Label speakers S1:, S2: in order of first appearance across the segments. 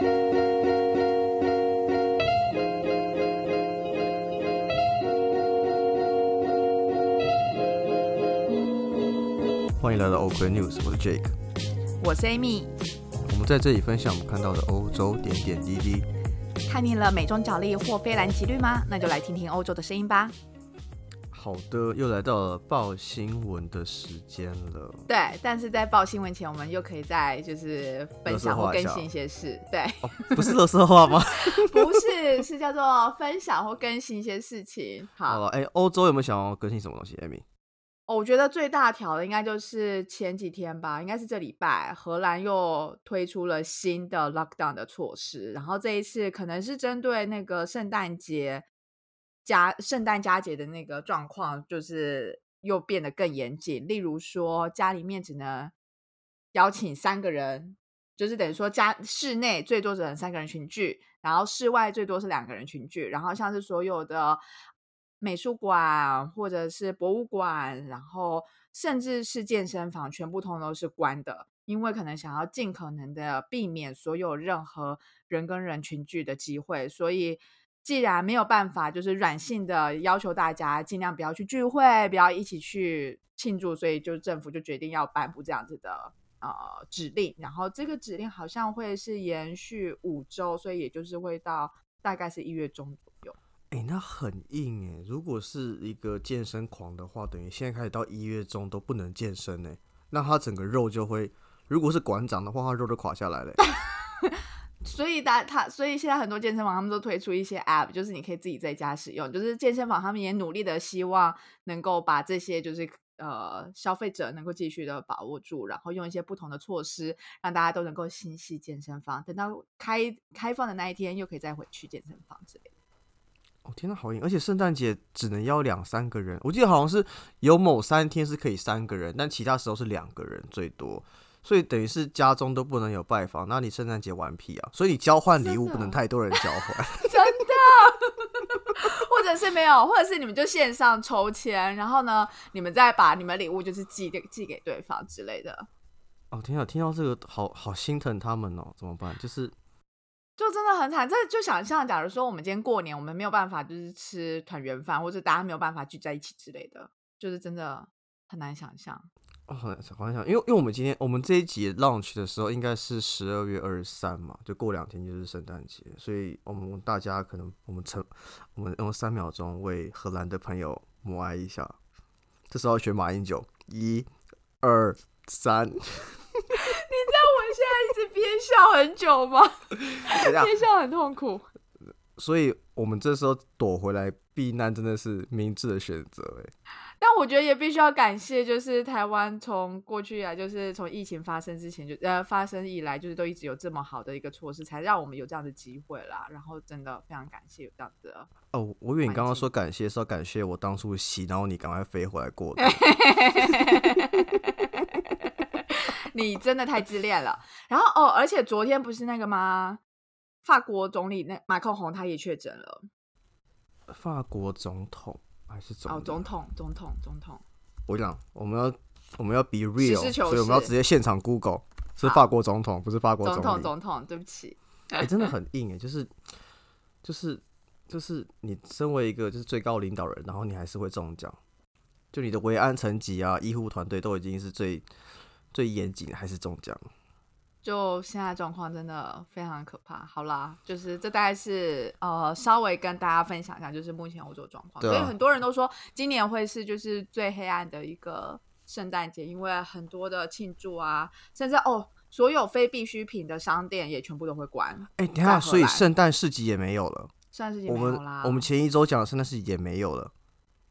S1: 欢迎来到 OK News，我是 Jake。
S2: 我是 Amy，
S1: 我们在这里分享我们看到的欧洲点点滴滴。
S2: 看腻了美中角力或非蓝即绿吗？那就来听听欧洲的声音吧。
S1: 好的，又来到了报新闻的时间了。
S2: 对，但是在报新闻前，我们又可以再就是分享或更新一些事。对，
S1: 哦，不是乐色话吗？
S2: 不是，是叫做分享或更新一些事情。好，
S1: 哎，欧洲有没有想要更新什么东西，Amy？
S2: 哦我觉得最大条的应该就是前几天吧，应该是这礼拜，荷兰又推出了新的 lockdown 的措施，然后这一次可能是针对那个圣诞节家圣诞佳节的那个状况，就是又变得更严谨。例如说，家里面只能邀请三个人，就是等于说家室内最多只能三个人群聚，然后室外最多是两个人群聚，然后像是所有的美术馆或者是博物馆，然后甚至是健身房，全部通通都是关的，因为可能想要尽可能的避免所有任何人跟人群聚的机会，所以既然没有办法，就是软性的要求大家尽量不要去聚会，不要一起去庆祝，所以就政府就决定要颁布这样子的呃指令，然后这个指令好像会是延续五周，所以也就是会到大概是一月中左右。
S1: 哎、那很硬哎。如果是一个健身狂的话，等于现在开始到一月中都不能健身哎，那他整个肉就会，如果是馆长的话，他肉都垮下来了欸。
S2: 所以大他，所以现在很多健身房他们都推出一些 App，就是你可以自己在家使用。就是健身房他们也努力的希望能够把这些就是呃消费者能够继续的把握住，然后用一些不同的措施，让大家都能够心系健身房。等到开开放的那一天，又可以再回去健身房之类的。
S1: 哦天呐，好硬！而且圣诞节只能邀两三个人，我记得好像是有某三天是可以三个人，但其他时候是两个人最多。所以等于是家中都不能有拜访，那你圣诞节玩屁啊？所以你交换礼物不能太多人交换。
S2: 真的，或者是没有，或者是你们就线上抽签，然后呢，你们再把你们礼物就是寄给寄给对方之类的。
S1: 哦天啊，听到这个好好心疼他们哦，怎么办？就是
S2: 就真的很惨，这就想象，假如说我们今天过年，我们没有办法就是吃团圆饭，或者大家没有办法聚在一起之类的，就是真的很难想象。
S1: 哦，好难好难想，因为因为我们今天我们这一集 launch 的时候应该是十二月二十三嘛，就过两天就是圣诞节，所以我们大家可能我们成我们用三秒钟为荷兰的朋友默哀一下，这时候选马英九，一、二、三，
S2: 你知道我现在一直憋笑很久吗？憋笑很痛苦。
S1: 所以我们这时候躲回来避难真的是明智的选择，哎，
S2: 但我觉得也必须要感谢，就是台湾从过去以来，就是从疫情发生之前就呃发生以来，就是都一直有这么好的一个措施，才让我们有这样的机会啦。然后真的非常感谢有这样子的。
S1: 哦，我以为你刚刚说感谢是要感谢我当初洗，然后你赶快飞回来过的。
S2: 你真的太自恋了。然后哦，而且昨天不是那个吗？法国总理那马克宏他也确诊了。
S1: 法国总统还是总
S2: 哦，
S1: 理
S2: 总统，总统，总统。
S1: 我讲我们要我们要 be real，
S2: 事求
S1: 所以我们要直接现场 Google 是法国总统，不是法国
S2: 总统，
S1: 总
S2: 统，对不起。
S1: 哎、真的很硬哎，就是就是就是你身为一个就是最高领导人，然后你还是会中奖，就你的维安层级啊、医护团队都已经是最最严谨的，还是中奖。
S2: 就现在状况真的非常可怕。好啦，就是这大概是呃稍微跟大家分享一下，就是目前欧洲状况。所以很多人都说今年会是就是最黑暗的一个圣诞节，因为很多的庆祝啊，甚至哦所有非必需品的商店也全部都会关。
S1: 哎、等下，所以圣诞市集也没有了。
S2: 圣诞
S1: 市集
S2: 没有啦。
S1: 我们前一周讲的圣诞市集也没有了。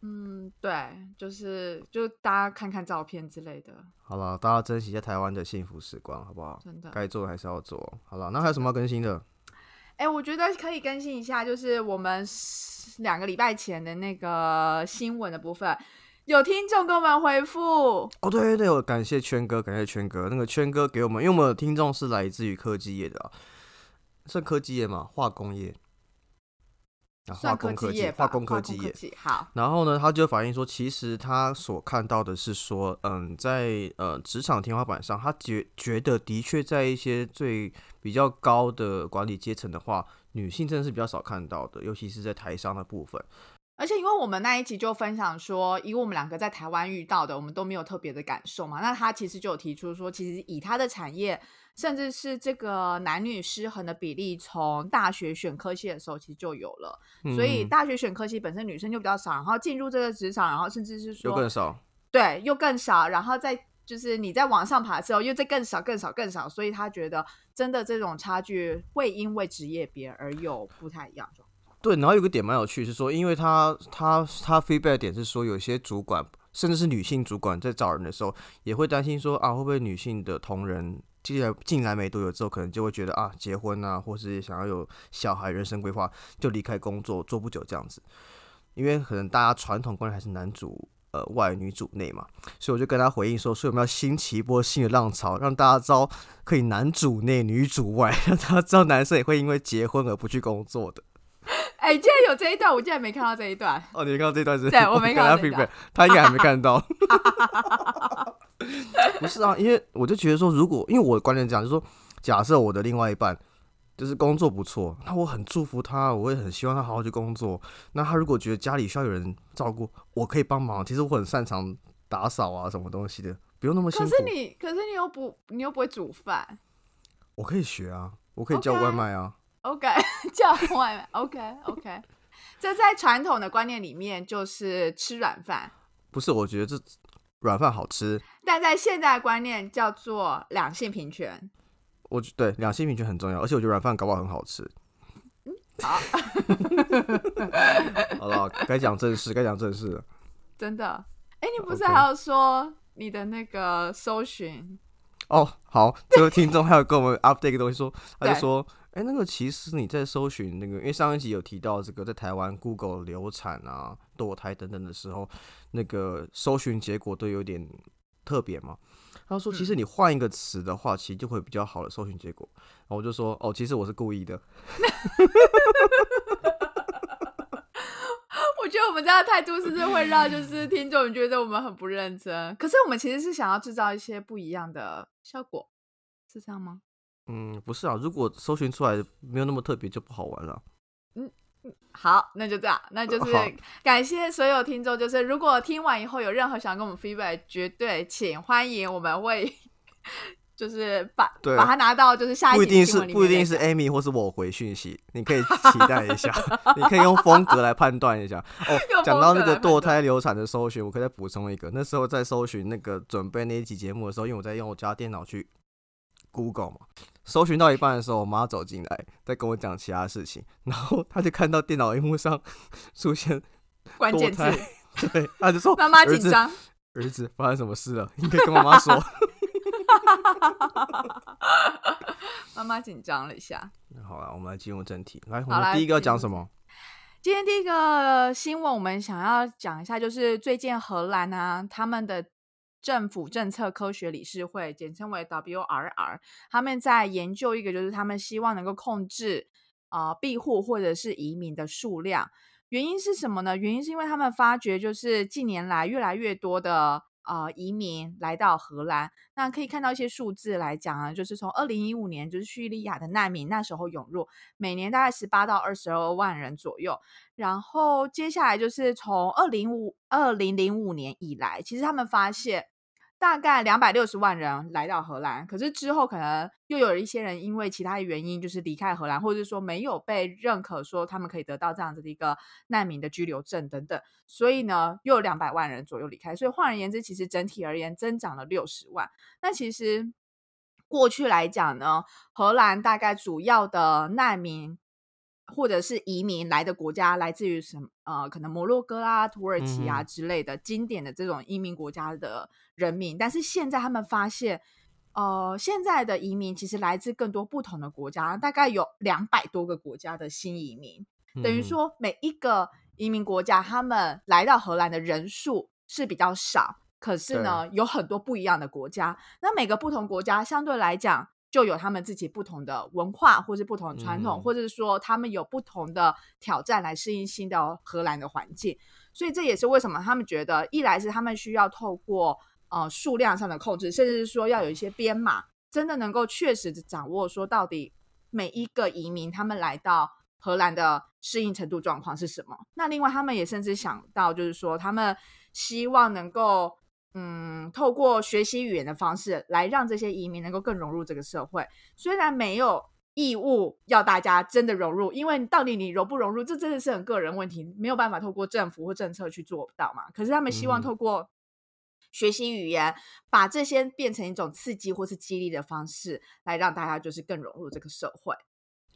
S2: 嗯，对，就是就大家看看照片之类的，
S1: 好了，大家珍惜一下台湾的幸福时光，好不好？
S2: 真的。
S1: 该做的还是要做。好了，那还有什么要更新的？
S2: 哎、我觉得可以更新一下，就是我们两个礼拜前的那个新闻的部分，有听众给我们回复，
S1: 哦，对对对，我感谢圈哥，感谢圈哥。那个圈哥给我们，因为我们的听众是来自于科技业的、啊，算科技业嘛，化工业。化工科技，化工
S2: 科
S1: 技业。
S2: 好，
S1: 然后呢，他就反映说，其实他所看到的是说，嗯，在呃职场天花板上，他觉觉得的确在一些最比较高的管理阶层的话，女性真的是比较少看到的，尤其是在台商的部分。
S2: 而且，因为我们那一集就分享说，以我们两个在台湾遇到的，我们都没有特别的感受嘛。那他其实就有提出说，其实以他的产业，甚至是这个男女失衡的比例，从大学选科系的时候其实就有了。所以大学选科系本身女生就比较少，然后进入这个职场，然后甚至是说
S1: 又更少，
S2: 对，又更少。然后再就是你在往上爬的时候，又在更少、更少、更少。所以他觉得真的这种差距会因为职业别而有不太一样状
S1: 对，然后有个点蛮有趣，是说，因为他他他 feedback 点是说，有些主管甚至是女性主管在找人的时候，也会担心说啊，会不会女性的同仁进来进来没多久之后，可能就会觉得啊，结婚啊，或是想要有小孩、人生规划，就离开工作做不久这样子。因为可能大家传统观念还是男主呃外女主内嘛，所以我就跟他回应说，所以我们要兴起一波新的浪潮，让大家知道可以男主内女主外，让大家知道男生也会因为结婚而不去工作的。
S2: 哎，竟然有这一段，我竟然没看到这一段。
S1: 哦，你没看到这一段是？
S2: 对，我没看到这一段。
S1: 他应该还没看到。不是啊，因为我就觉得说，如果因为我的观点讲，就是说，假设我的另外一半就是工作不错，那我很祝福他，我也很希望他好好去工作。那他如果觉得家里需要有人照顾，我可以帮忙。其实我很擅长打扫啊，什么东西的，不用那么辛苦。
S2: 可是你，可是你又不，你又不会煮饭。
S1: 我可以学啊，我可以叫外卖啊。
S2: OK，叫外卖。OK，OK，这在传统的观念里面就是吃软饭。
S1: 不是，我觉得这软饭好吃。
S2: 但在现代观念叫做两性平权。
S1: 我对两性平权很重要，而且我觉得软饭搞不好很好吃。
S2: 好，
S1: 好了，该讲正事，该讲正事了。
S2: 真的？哎，你不是还要说你的那个搜寻？
S1: 哦，好，这位听众还有跟我们 update 一个东西，说他就说。哎，那个其实你在搜寻那个，因为上一集有提到这个，在台湾 Google 流产啊、堕胎等等的时候，那个搜寻结果都有点特别嘛。他说，其实你换一个词的话，其实就会比较好的搜寻结果。然后我就说，哦，其实我是故意的。
S2: 我觉得我们这样的态度是不是会让就是听众觉得我们很不认真？可是我们其实是想要制造一些不一样的效果，是这样吗？
S1: 嗯，不是啊，如果搜寻出来没有那么特别，就不好玩了。
S2: 嗯嗯，好，那就这样，那就是感谢所有听众。就是如果听完以后有任何想跟我们 feedback，绝对请欢迎，我们会就是把把它拿到就是下一
S1: 不一定是不一定是 Amy 或是我回讯息，你可以期待一下，你可以用风格来判断一下。哦，讲到那个堕胎流产的搜寻，我可以再补充一个。那时候在搜寻那个准备那一集节目的时候，因为我在用我家电脑去 Google 嘛。搜寻到一半的时候，我妈走进来，在跟我讲其他事情，然后她就看到电脑荧幕上 出现
S2: 关键字，
S1: 对，她就说：“
S2: 妈妈紧张，
S1: 儿子发生什么事了？你可以跟妈妈说。”
S2: 妈妈紧张了一下。
S1: 好了，我们来进入正题。来，我们第一个要讲什么？
S2: 今天第一个新闻，我们想要讲一下，就是最近荷兰啊，他们的。政府政策科学理事会，简称为 WRR，他们在研究一个，就是他们希望能够控制啊庇护或者是移民的数量。原因是什么呢？原因是因为他们发觉，就是近年来越来越多的。啊，移民来到荷兰，那可以看到一些数字来讲啊，就是从二零一五年，就是叙利亚的难民那时候涌入，每年大概十八到二十二万人左右。然后接下来就是从二零五二零零五年以来，其实他们发现。大概两百六十万人来到荷兰，可是之后可能又有一些人因为其他原因就是离开荷兰，或者是说没有被认可，说他们可以得到这样子的一个难民的居留证等等，所以呢又有两百万人左右离开。所以换而言之，其实整体而言增长了六十万。那其实过去来讲呢，荷兰大概主要的难民。或者是移民来的国家来自于什么？呃，可能摩洛哥啊、土耳其啊之类的经典的这种移民国家的人民。但是现在他们发现，呃，现在的移民其实来自更多不同的国家，大概有两百多个国家的新移民。等于说，每一个移民国家他们来到荷兰的人数是比较少，可是呢，有很多不一样的国家。那每个不同国家相对来讲。就有他们自己不同的文化，或是不同的传统，
S1: 嗯
S2: 或者是说他们有不同的挑战来适应新的荷兰的环境。所以这也是为什么他们觉得，一来是他们需要透过呃数量上的控制，甚至是说要有一些编码，真的能够确实的掌握说到底每一个移民他们来到荷兰的适应程度状况是什么。那另外他们也甚至想到，就是说他们希望能够。嗯，透过学习语言的方式来让这些移民能够更融入这个社会，虽然没有义务要大家真的融入，因为到底你融不融入，这真的是很个人问题，没有办法透过政府或政策去做到嘛。可是他们希望透过学习语言，把这些变成一种刺激或是激励的方式，来让大家就是更融入这个社会。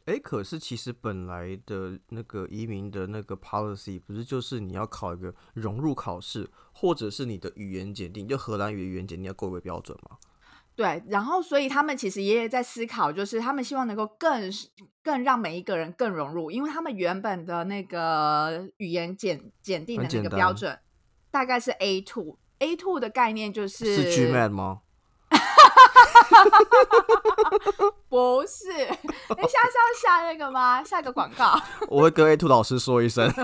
S1: 哎，可是其实本来的那个移民的那个 policy 不是就是你要考一个融入考试，或者是你的语言检定，就荷兰语的语言检定要够为标准吗？
S2: 对，然后所以他们其实也在思考，就是他们希望能够更更让每一个人更融入，因为他们原本的那个语言检检定的那个标准大概是 A two。A two 的概念就是
S1: 是 Gman 吗？
S2: 不是？你下次要下那个吗？下个广告，
S1: 我会跟 A two 老师说一声。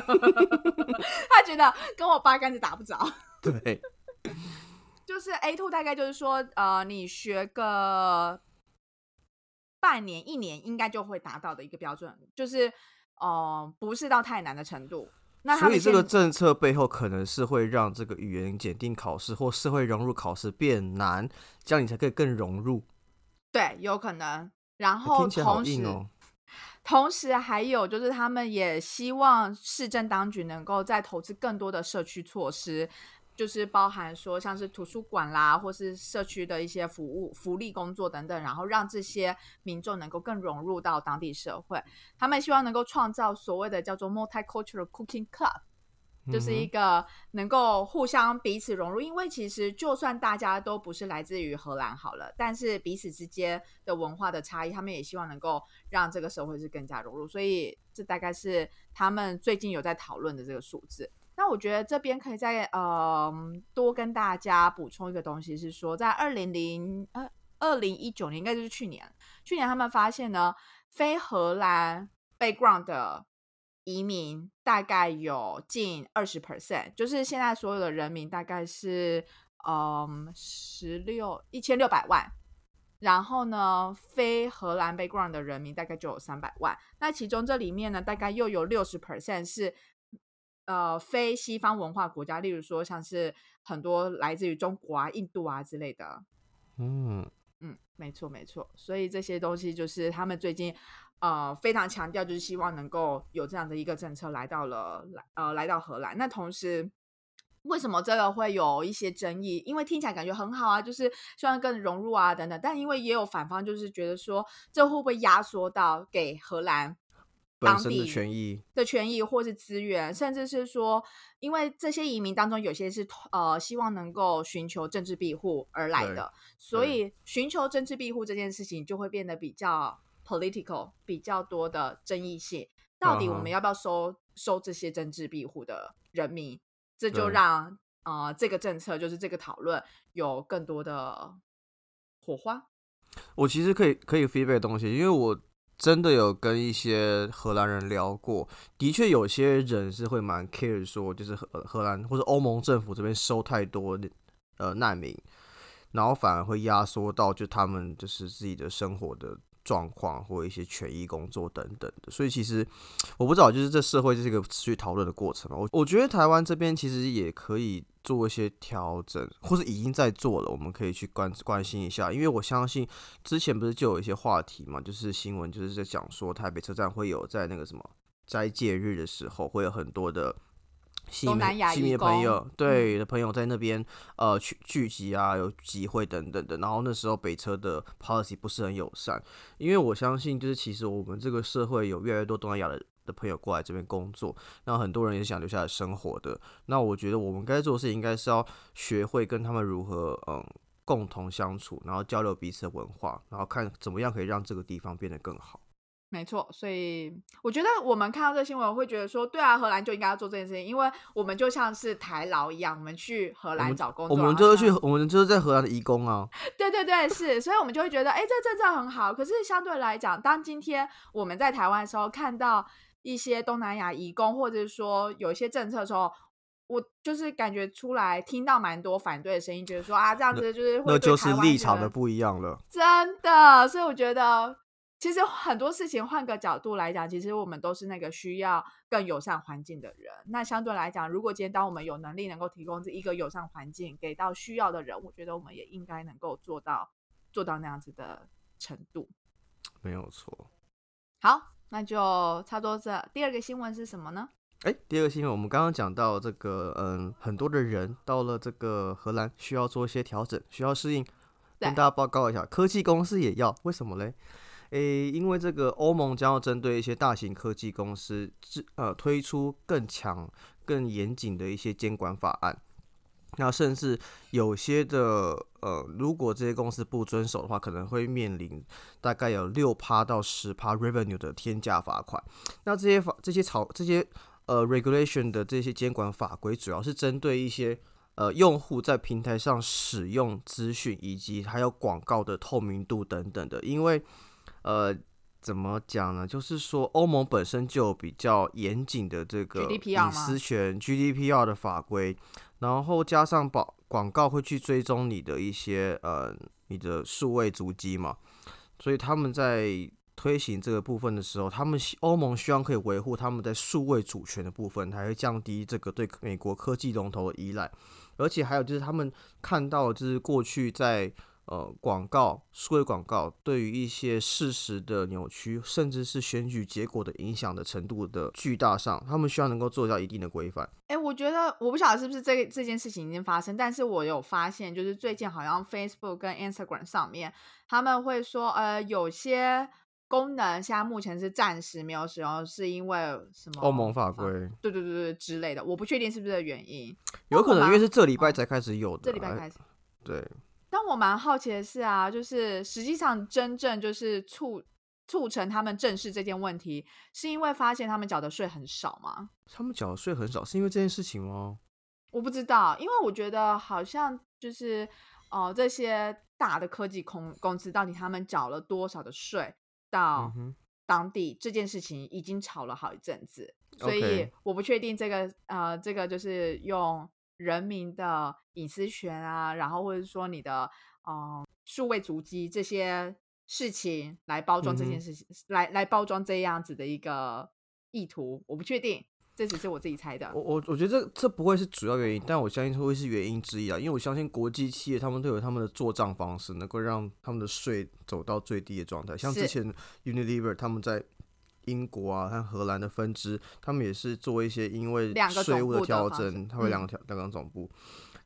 S2: 他觉得跟我八竿子打不着。
S1: 对，
S2: 就是 A two 大概就是说，呃，你学个半年、一年，应该就会达到的一个标准，就是呃，不是到太难的程度。那
S1: 所以这个政策背后可能是会让这个语言检定考试或社会融入考试变难，这样你才可以更融入。
S2: 对有可能，然
S1: 哎
S2: 后同时。同时还有就是，他们也希望市政当局能够再投资更多的社区措施，就是包含说像是图书馆啦，或是社区的一些服务、福利工作等等，然后让这些民众能够更融入到当地社会。他们希望能够创造所谓的叫做 multicultural cooking club。就是一
S1: 嗯
S2: 个能够互相彼此融入，因为其实就算大家都不是来自于荷兰好了，但是彼此之间的文化的差异，他们也希望能够让这个社会是更加融入，所以这大概是他们最近有在讨论的这个数字。那我觉得这边可以再呃多跟大家补充一个东西，是说在二零零呃二零一九年，应该就是去年，去年他们发现呢，非荷兰 background 的移民大概有近二十 percent，就是现在所有的人民大概是嗯十六一千六百万，然后呢，非荷兰 background 的人民大概就有三百万，那其中这里面呢，大概又有六十 percent 是呃非西方文化国家，例如说像是很多来自于中国啊、印度啊之类的，
S1: 嗯，
S2: 嗯，没错没错，所以这些东西就是他们最近呃非常强调，就是希望能够有这样的一个政策来到了来呃来到荷兰。那同时，为什么这个会有一些争议？因为听起来感觉很好啊，就是希望更融入啊等等，但因为也有反方就是觉得说，这会不会压缩到给荷兰当
S1: 本身的
S2: 地
S1: 权益，
S2: 的权益或是资源，甚至是说，因为这些移民当中有些是呃希望能够寻求政治庇护而来的，所以寻求政治庇护这件事情就会变得比较 political，比较多的争议性。到底我们要不要收收这些政治庇护的人民？这就让呃这个政策就是这个讨论有更多的火花。
S1: 我其实可以可以 feedback 东西，因为我真的有跟一些荷兰人聊过，的确有些人是会蛮 care 说，就是荷荷兰或者欧盟政府这边收太多呃难民，然后反而会压缩到就他们就是自己的生活的状况或一些权益工作等等的，所以其实我不知道，就是这社会这是一个持续讨论的过程嘛。我我觉得台湾这边其实也可以做一些调整，或是已经在做了，我们可以去关关心一下，因为我相信之前不是就有一些话题嘛，就是新闻就是在讲说台北车站会有在那个什么斋戒日的时候会有很多的。西
S2: 东南亚
S1: 西米的朋友，对的朋友在那边呃聚聚集啊，有集会等等的。然后那时候北车的 policy 不是很友善，因为我相信就是其实我们这个社会有越来越多东南亚的的朋友过来这边工作，那很多人也想留下来生活的。那我觉得我们该做的事情应该是要学会跟他们如何嗯共同相处，然后交流彼此的文化，然后看怎么样可以让这个地方变得更好。
S2: 没错，所以我觉得我们看到这个新闻，会觉得说，对啊，荷兰就应该要做这件事情，因为我们就像是台劳一样，我们去荷兰找工作，
S1: 我们就是去，我们就是在荷兰的义工啊。
S2: 对对对，是，所以我们就会觉得，哎，这政策很好。可是相对来讲，当今天我们在台湾的时候，看到一些东南亚义工，或者说有一些政策的时候，我就是感觉出来，听到蛮多反对的声音，觉得说啊，这样子就是
S1: 那就是立场的不一样了，
S2: 真的。所以我觉得。其实很多事情换个角度来讲，其实我们都是那个需要更友善环境的人。那相对来讲，如果今天当我们有能力能够提供这一个友善环境给到需要的人，我觉得我们也应该能够做到做到那样子的程度。
S1: 没有错。
S2: 好，那就差不多这第二个新闻是什么呢？
S1: 哎，第二个新闻我们刚刚讲到这个，嗯，很多的人到了这个荷兰需要做一些调整，需要适应。跟大家报告一下，科技公司也要，为什么嘞？诶，因为这个欧盟将要针对一些大型科技公司，制呃推出更强、更严谨的一些监管法案。那甚至有些的呃，如果这些公司不遵守的话，可能会面临大概有六趴到十趴 revenue 的天价罚款。那这些法、这些草、这些呃 regulation 的这些监管法规，主要是针对一些呃用户在平台上使用资讯以及还有广告的透明度等等的，因为。呃，怎么讲呢？就是说，欧盟本身就有比较严谨的这个隐私权 GDPR 的法规，然后加上保广告会去追踪你的一些呃你的数位足迹嘛，所以他们在推行这个部分的时候，他们欧盟希望可以维护他们在数位主权的部分，还会降低这个对美国科技龙头的依赖，而且还有就是他们看到就是过去在。呃，广告、数位广告对于一些事实的扭曲，甚至是选举结果的影响的程度的巨大上，他们需要能够做到一定的规范。
S2: 哎，我觉得我不晓得是不是这这件事情已经发生，但是我有发现，就是最近好像 Facebook 跟 Instagram 上面他们会说，呃，有些功能现在目前是暂时没有使用，是因为什么？
S1: 欧盟法规？
S2: 对对对对之类的，我不确定是不是原因，
S1: 有可能因为是这礼拜才开始有的，
S2: 这礼拜开始，
S1: 对。
S2: 但我蛮好奇的是啊，就是实际上真正就是促促成他们正视这件问题，是因为发现他们缴的税很少吗？
S1: 他们缴的税很少，是因为这件事情吗？
S2: 我不知道，因为我觉得好像就是哦，这些大的科技公公司到底他们缴了多少的税到当地，这件事情已经吵了好一阵子，所以我不确定这个呃，这个就是用。人民的隐私权啊，然后或者说你的嗯数位足迹这些事情来包装这件事情，来来包装这样子的一个意图，我不确定，这只是我自己猜的。
S1: 我我我觉得这这不会是主要原因，但我相信会是原因之一啊，因为我相信国际企业他们都有他们的做账方式，能够让他们的税走到最低的状态。像之前 Unilever 他们在。英国啊，和荷兰的分支，他们也是做一些因为税务的调整，它会两个调两个总部。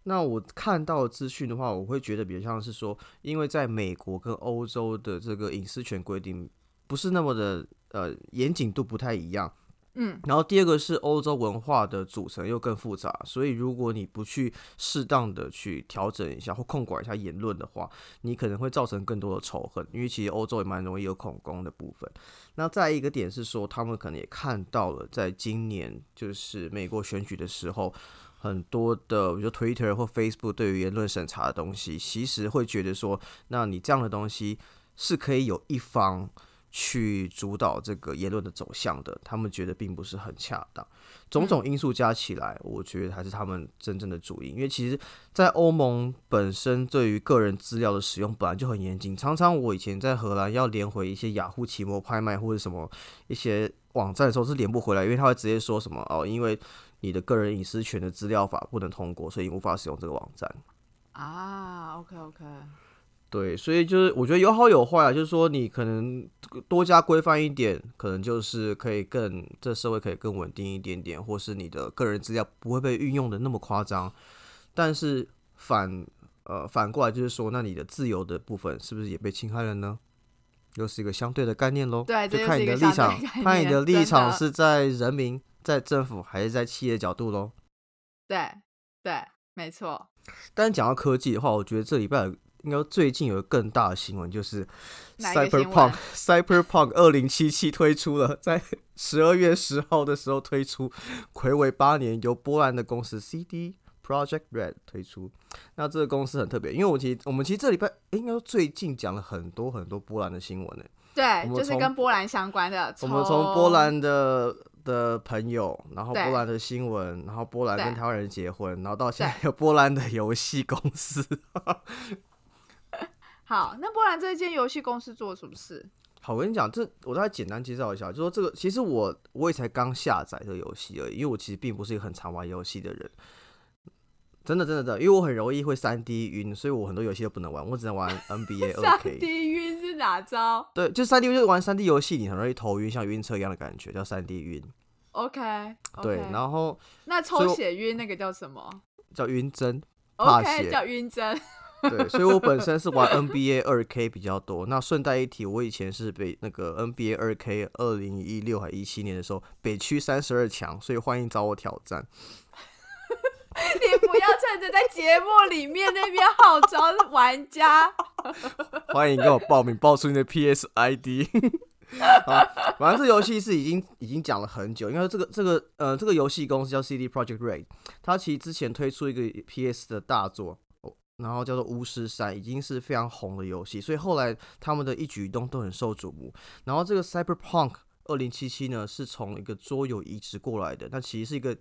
S1: 那我看到资讯的话，我会觉得比较像是说，因为在美国跟欧洲的这个隐私权规定不是那么的呃严谨度不太一样。
S2: 嗯，
S1: 然后第二个是欧洲文化的组成又更复杂，所以如果你不去适当的去调整一下或控管一下言论的话，你可能会造成更多的仇恨，因为其实欧洲也蛮容易有恐攻的部分。那再一个点是说，他们可能也看到了，在今年就是美国选举的时候，很多的比如说 Twitter 或 Facebook 对于言论审查的东西，其实会觉得说，那你这样的东西是可以有一方。去主导这个言论的走向的，他们觉得并不是很恰当。种种因素加起来，我觉得还是他们真正的主因。因为其实，在欧盟本身对于个人资料的使用本来就很严谨。常常我以前在荷兰要连回一些雅虎奇摩拍卖或者什么一些网站的时候是连不回来，因为他会直接说什么哦，因为你的个人隐私权的资料法不能通过，所以无法使用这个网站。
S2: 啊，OK OK。
S1: 对，所以就是我觉得有好有坏啊，就是说你可能多加规范一点，可能就是可以更这社会可以更稳定一点点，或是你的个人资料不会被运用的那么夸张。但是反呃反过来就是说，那你的自由的部分是不是也被侵害了呢？又是一个相对的概念喽。
S2: 对，
S1: 就看你的立场，看你的立场是在人民、在政府还是在企业角度喽。
S2: 对对，没错。
S1: 但讲到科技的话，我觉得这礼拜。应该说最近有个更大的新闻，就是 Cyberpunk
S2: 闻
S1: Cyberpunk 二零七七推出了，在十二月十号的时候推出，暌违八年，由波兰的公司 CD Project Red 推出。那这个公司很特别，因为我其实我们其实这礼拜诶应该说最近讲了很多很多波兰的新闻呢。
S2: 对就是跟波兰相关的。
S1: 我们从波兰的的朋友，然后波兰的新闻，然后波兰跟台湾人结婚，然后到现在有波兰的游戏公司。
S2: 好，那波兰这间游戏公司做了什么事？
S1: 好，我跟你讲，这我大概简单介绍一下，就说这个其实我我也才刚下载这个游戏而已，因为我其实并不是一个很常玩游戏的人，真的真的真的，因为我很容易会三 D 晕，所以我很多游戏都不能玩，我只能玩 NBA 二
S2: 三。D 晕是哪招
S1: 对，就三 D 就是玩三 D 游戏，你很容易头晕，像晕车一样的感觉，叫三 D 晕。
S2: ？OK，,
S1: 对，然后
S2: 那抽血晕那个叫什么
S1: 叫晕针。
S2: ？OK，叫晕针。
S1: 对，所以我本身是玩 NBA 二 K 比较多。那顺带一提，我以前是北那个 NBA 二 K 二零一六还一七年的时候，北区三十二强，所以欢迎找我挑战。
S2: 你不要趁着在节目里面那边号召玩家。
S1: 欢迎跟我报名，报出你的 PS ID。好，反正这游戏是已经已经讲了很久，因为这个这个呃这个游戏公司叫 CD Project Red，它其实之前推出一个 PS 的大作，哦然后叫做《巫师三》，已经是非常红的游戏，所以后来他们的一举一动都很受瞩目。然后这个 Cyberpunk 二零七七呢，是从一个桌游移植过来的，那其实是一个，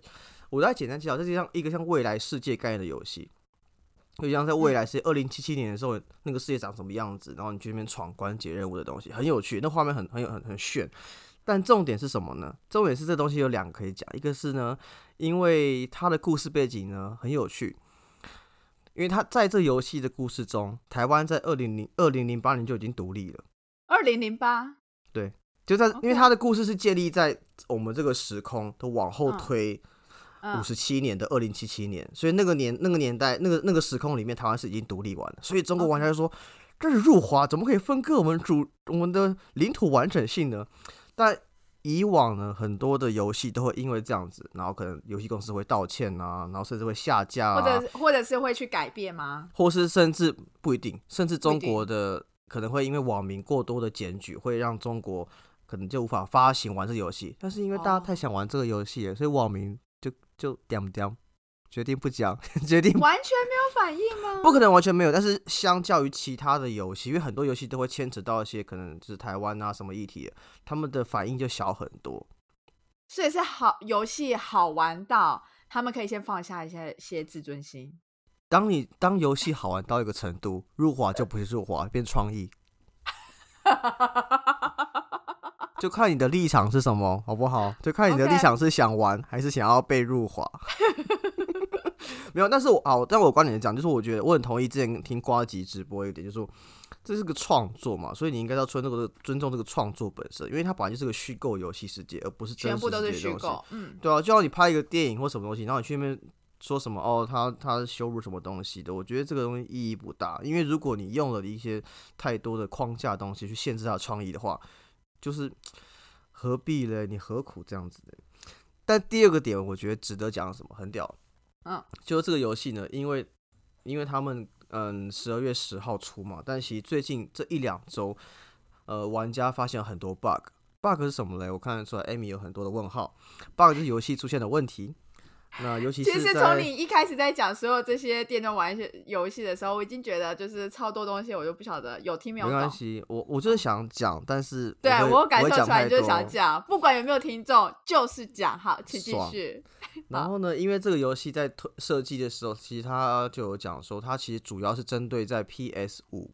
S1: 我再简单介绍，这是像一个像未来世界概念的游戏。就像在未来是二零七七年的时候，那个世界长什么样子，然后你去那边闯关解任务的东西，很有趣，那画面很很有很很炫。但重点是什么呢？重点是这东西有两个可以讲，一个是呢，因为它的故事背景呢很有趣，因为他在这游戏的故事中，台湾在二零零二零零八年就已经独立了。
S2: 二零零八，对
S1: 就在因为他的故事是建立在我们这个时空都往后
S2: 嗯
S1: 推
S2: 嗯
S1: 五十七年的二零七七年，所以那个年那个年代那个那个时空里面，台湾是已经独立完了，所以中国玩家就说这是入华，怎么可以分割我们主我们的领土完整性呢？但以往呢，很多的游戏都会因为这样子，然后可能游戏公司会道歉啊，然后甚至会下架啊，
S2: 或者或者是会去改变吗？
S1: 或是甚至不一定，甚至中国的可能会因为网民过多的检举，会让中国可能就无法发行玩这游戏。但是因为大家
S2: 哦
S1: 太想玩这个游戏了，所以网民就就点点决定不讲，决定
S2: 完全没有反应吗？
S1: 不可能完全没有。但是相较于其他的游戏，因为很多游戏都会牵扯到一些可能就是台湾啊什么议题，他们的反应就小很多。
S2: 所以是好游戏好玩到他们可以先放下一些些自尊心。
S1: 当你当游戏好玩到一个程度，入华就不是入华，变创意。就看你的立场是什么，好不好？就看你的立场是想玩还是想要被入华。没有，但是我啊，但我观点讲，就是我觉得我很同意之前听瓜吉直播一点，就是说这是个创作嘛，所以你应该要尊重这个尊重这个创作本身，因为它本来就是个虚构游戏世界，而不是真实
S2: 全部都是。虚构，嗯，
S1: 对啊，就像你拍一个电影或什么东西，然后你去那边说什么哦，他他羞辱什么东西的，我觉得这个东西意义不大，因为如果你用了一些太多的框架的东西去限制他的创意的话，就是何必嘞？你何苦这样子呢？但第二个点，我觉得值得讲什么，很屌，
S2: 嗯，
S1: 就这个游戏呢，因为因为他们嗯十二月十号出嘛，但其实最近这一两周，呃，玩家发现了很多 bug。bug 是什么嘞？我看得出来，Amy 有很多的问号。bug 就是游戏出现的问题。那尤其
S2: 其
S1: 是其
S2: 实从你一开始在讲所有这些电动玩游戏的时候，我已经觉得就是超多东西，我就不晓得有听没有懂。
S1: 没关系，我我就是想讲，但是
S2: 对
S1: 我
S2: 感受出来，你就是想讲，不管有没有听众，就是讲。好，请继续。
S1: 然后呢，因为这个游戏在推设计的时候，其实它就有讲说，它其实主要是针对在 PS 五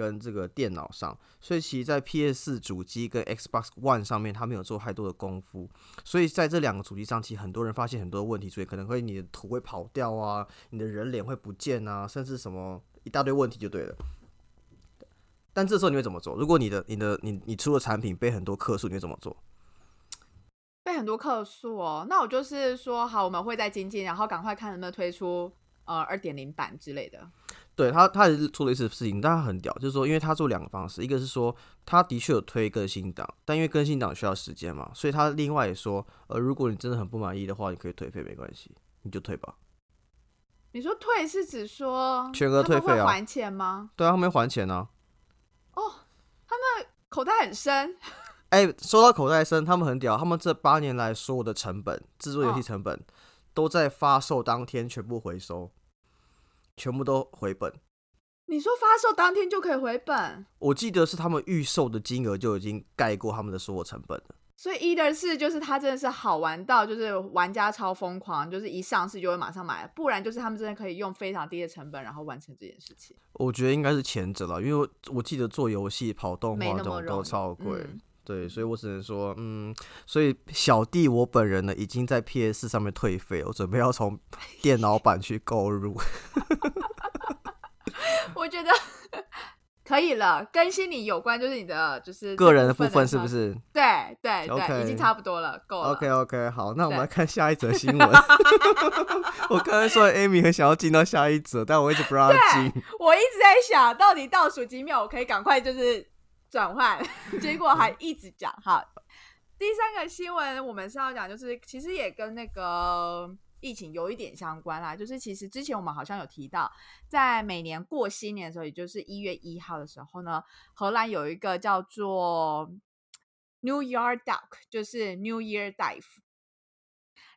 S1: 跟这个电脑上，所以其实，在 PS 主机跟 Xbox One 上面，它没有做太多的功夫。所以在这两个主机上，其实很多人发现很多问题，所以可能会你的图会跑掉啊，你的人脸会不见啊，甚至什么一大堆问题就对了。但这时候你会怎么做？如果你的、你的、你你出的产品被很多客诉，你会怎么做？
S2: 被很多客诉哦，那我就是说好，我们会再精进，然后赶快看能不能推出呃二点零版之类的。
S1: 对他，他也是做了一次事情，但他很屌，就是说，因为他做两个方式，一个是说他的确有推更新档，但因为更新档需要时间嘛，所以他另外也说，呃，如果你真的很不满意的话，你可以退费，没关系，你就退吧。
S2: 你说退是指说
S1: 全额退费啊
S2: 还钱吗？
S1: 对啊，他们还钱呢、
S2: 哦，他们口袋很深，
S1: 哎、说到口袋深，他们很屌，他们这八年来所有的成本，制作游戏
S2: 嗯
S1: 成本，都在发售当天全部回收，全部都回本。
S2: 你说发售当天就可以回本，
S1: 我记得是他们预售的金额就已经盖过他们的所有成本了。
S2: 所以 either 是就是它真的是好玩到就是玩家超疯狂，就是一上市就会马上买，不然就是他们真的可以用非常低的成本然后完成这件事情，
S1: 我觉得应该是前者了，因为我我记得做游戏、跑动
S2: 没
S1: 画这种都超贵。
S2: 嗯
S1: 对，所以我只能说，嗯，所以小弟我本人呢，已经在 PS 上面退费了，我准备要从电脑版去购入。
S2: 我觉得可以了，更新你有关就是你的就是
S1: 个人的部
S2: 部
S1: 分是不
S2: 是？
S1: 是
S2: 对对对已经差不多了，够了。
S1: ？OK OK，好，那我们
S2: 对
S1: 来看下一则新闻。我刚才说 Amy 很想要进到下一则，但我一直不让她进。
S2: 我一直在想到底倒数几秒我可以赶快就是转换，结果还一直讲好。第三个新闻我们是要讲，就是其实也跟那个疫情有一点相关啦。就是其实之前我们好像有提到，在每年过新年的时候，也就是一月一号的时候呢，荷兰有一个叫做 New Year Duck，就是 New Year Dive。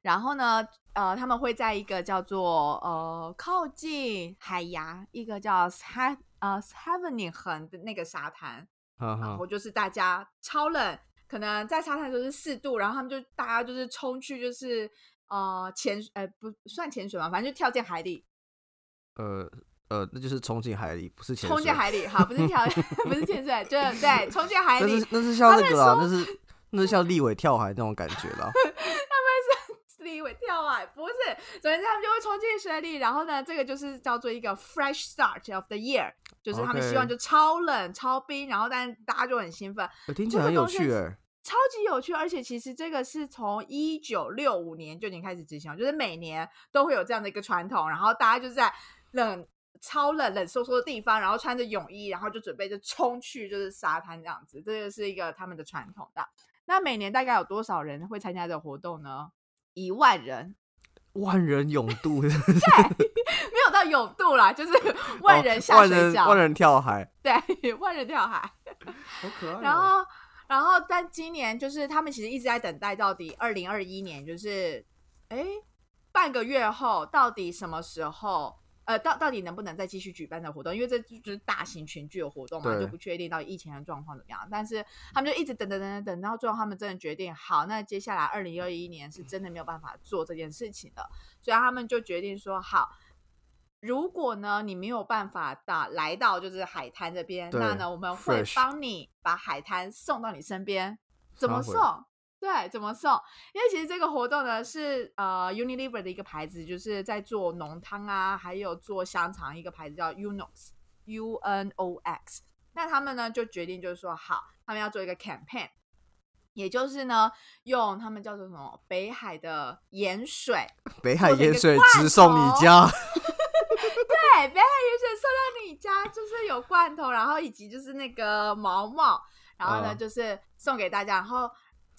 S2: 然后呢，呃，他们会在一个叫做呃靠近海牙一个叫 Ha 呃 Scheveningen 的那个沙滩，
S1: 哈哈
S2: 然后就是大家超冷，可能在沙滩就是四度，然后他们就大家就是冲去就是呃潜呃不算潜水嘛，反正就跳进海里，
S1: 呃呃，那就是冲进海里，不是潜。
S2: 冲进海里，好，不是跳 不是潜水，对对，冲进海里
S1: 那是，那是像那个啊，那是那是像立伟跳海那种感觉啦。
S2: 立伟跳海不是，总之他们就会冲进水里，然后呢，这个就是叫做一个 fresh start of the year，就是他们希望就超冷超冰，然后但大家就很兴奋，
S1: 呃听起来很有趣。
S2: 超级有趣，而且其实这个是从一九六五年就已经开始执行了，就是每年都会有这样的一个传统，然后大家就是在冷超冷冷飕飕的地方，然后穿着泳衣，然后就准备就冲去就是沙滩这样子，这个是一个他们的传统的。那每年大概有多少人会参加这个活动呢？一万人，
S1: 万人永渡，
S2: 没有到永渡啦，就是 万人下水饺，
S1: 人万人跳海，
S2: 对，万人跳海。
S1: 好可爱哦
S2: 然后，然后，但今年就是他们其实一直在等待，到底二零二一年就是，哎，半个月后到底什么时候？呃，到到底能不能再继续举办的活动？因为这就是大型群聚的活动嘛，就不确定到底疫情的状况怎么样。但是他们就一直等等等等等，到最后他们真的决定，好，那接下来二零二一年是真的没有办法做这件事情了，所以他们就决定说，好，如果呢你没有办法到来到就是海滩这边，那呢我们会帮你把海滩送到你身边。怎么送？对，怎么送？因为其实这个活动呢是呃 Unilever 的一个牌子，就是在做浓汤啊，还有做香肠，一个牌子叫 Unox U N O X。那他们呢就决定就是说，好，他们要做一个 campaign，也就是呢用他们叫做什么北海的盐水，
S1: 北海盐水直送你家，
S2: 对，北海盐水送到你家，就是有罐头，然后以及就是那个毛毛，然后呢、
S1: 嗯
S2: 就是送给大家，然后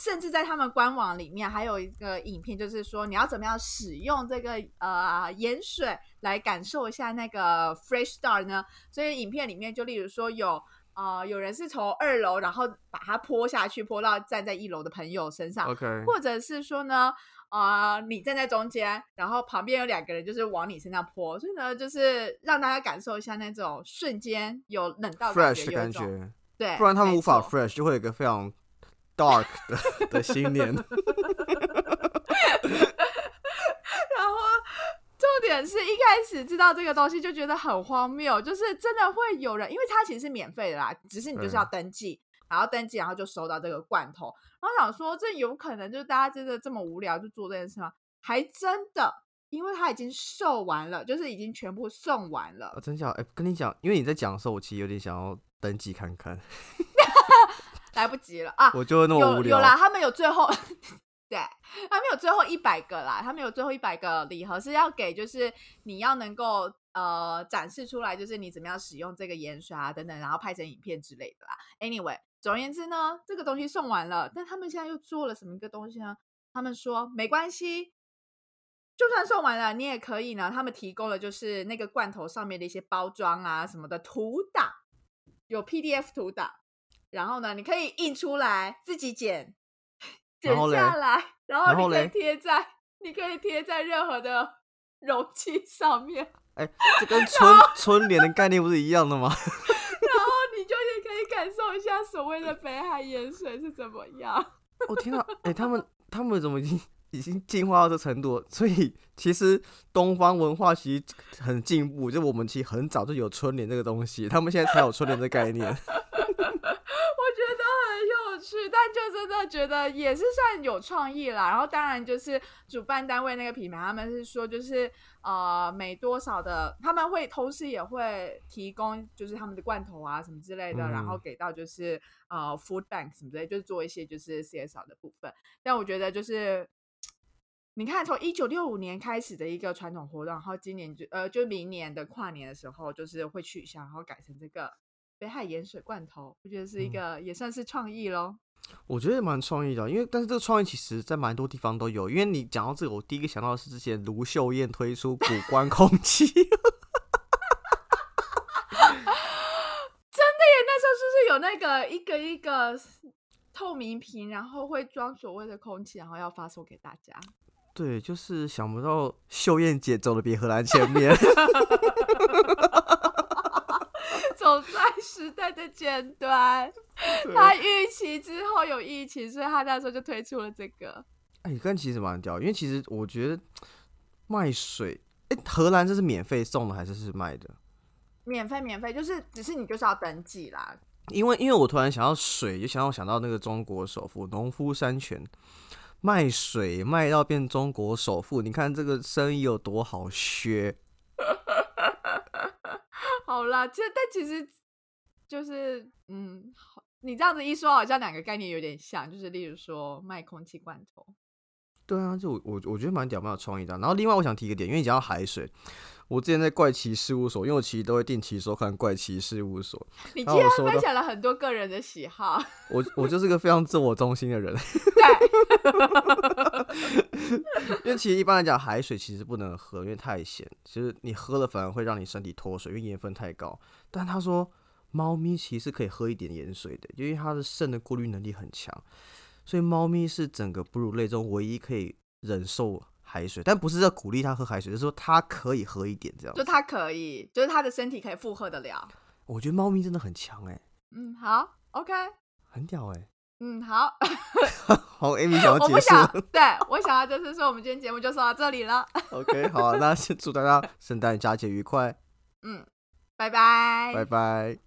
S2: 甚至在他们官网里面还有一个影片，就是说你要怎么样使用这个呃盐水来感受一下那个 fresh start 呢？所以影片里面就例如说有。呃，有人是从二楼，然后把它泼下去，泼到站在一楼的朋友身上
S1: ，OK，
S2: 或者是说呢，呃，你站在中间，然后旁边有两个人就是往你身上泼，所以呢，就是让大家感受一下那种瞬间有冷到
S1: fresh 的感觉，
S2: 对，
S1: 不然他们无法 fresh，就会有一个非常 dark 的 的新年。
S2: 然后重点是一开始知道这个东西就觉得很荒谬，就是真的会有人，因为它其实是免费的啦，只是你就是要登记，然后登记，然后就收到这个罐头。然后想说，这有可能就是大家真的这么无聊就做这件事吗？还真的，因为它已经售完了，就是已经全部送完了
S1: 啊，。真假？哎、跟你讲，因为你在讲的时候，我其实有点想要登记看看，
S2: 来不及了啊！
S1: 我就那么无聊。
S2: 有有啦，他们有最后，对，他们有最后一百个啦，他们有最后一百个礼盒是要给，就是你要能够呃展示出来，就是你怎么样使用这个盐水啊等等，然后拍成影片之类的啦。Anyway，总而言之呢，这个东西送完了，但他们现在又做了什么一个东西呢？他们说没关系，就算送完了，你也可以呢。他们提供了就是那个罐头上面的一些包装啊什么的图档，有 PDF 图档，然后呢，你可以印出来自己剪，剪下来，然后你可以贴在，你可以贴在任何的容器上面，
S1: 哎、这跟春春联的概念不是一样的吗？
S2: 然后你就也可以感受一下所谓的北海盐水是怎么样。
S1: 我、天哪！哎、他们他们怎么已经已经进化到这程度了？所以其实东方文化其实很进步，就我们其实很早就有春联这个东西，他们现在才有春联这个概念。
S2: 我觉得很有趣，但就真的觉得也是算有创意啦。然后当然就是主办单位那个品牌，他们是说就是呃每多少的，他们会同时也会提供就是他们的罐头啊什么之类的，
S1: 嗯
S2: 然后给到就是呃 food bank 什么之类，就是做一些就是 CSR 的部分。但我觉得就是。你看，从一九六五年开始的一个传统活动，然后今年就呃，就明年的跨年的时候，就是会取消，然后改成这个北海盐水罐头，我觉得是一
S1: 嗯
S2: 个、也算是创意喽。
S1: 我觉得蛮创意的，因为但是这个创意其实在蛮多地方都有。因为你讲到这个，我第一个想到的是之前卢秀燕推出 古关空气，
S2: 那时候是不是有那个一个一个透明瓶，然后会装所谓的空气，然后要发送给大家？
S1: 对，就是想不到秀燕姐走的比荷兰前面。
S2: 走在时代的尖端。他预期之后有疫情，所以他那时候就推出了这个。
S1: 哎，但其实蛮屌，因为其实我觉得卖水，哎，荷兰这是免费送的还是是卖的？
S2: 免费，免费，就是只是你就是要登记啦。
S1: 因为因为我突然想到水，就想要想到那个中国首富农夫山泉卖水卖到变中国首富，你看这个生意有多好削。
S2: 好啦，这但其实就是嗯，好，你这样子一说，好像两个概念有点像，就是例如说卖空气罐头。
S1: 对啊，就我我我觉得蛮屌，蛮有创意的。然后另外我想提一个点，因为你讲到海水，我之前在怪奇事务所，因为我其实都会定期收看怪奇事务所，
S2: 你今天
S1: 然
S2: 分享了很多个人的喜好，
S1: 我我就是个非常自我中心的人。
S2: 对，
S1: 因为其实一般来讲，海水其实不能喝，因为太咸。其实你喝了反而会让你身体脱水，因为盐分太高。但他说，猫咪其实可以喝一点盐水的，因为它的肾的过滤能力很强，所以猫咪是整个哺乳类中唯一可以忍受海水，但不是要鼓励他喝海水，就是说他可以喝一点这样
S2: 就。他可以，就是他的身体可以负荷得了。
S1: 我觉得猫咪真的很强哎、
S2: 嗯，好，OK，
S1: 很屌哎、
S2: 嗯，好，
S1: 好，Amy 想要结束
S2: 想，对我想要就是说，我们今天节目就说到这里了。
S1: OK，好啊，那先祝大家圣诞佳节愉快，
S2: 嗯，拜拜，
S1: 拜拜。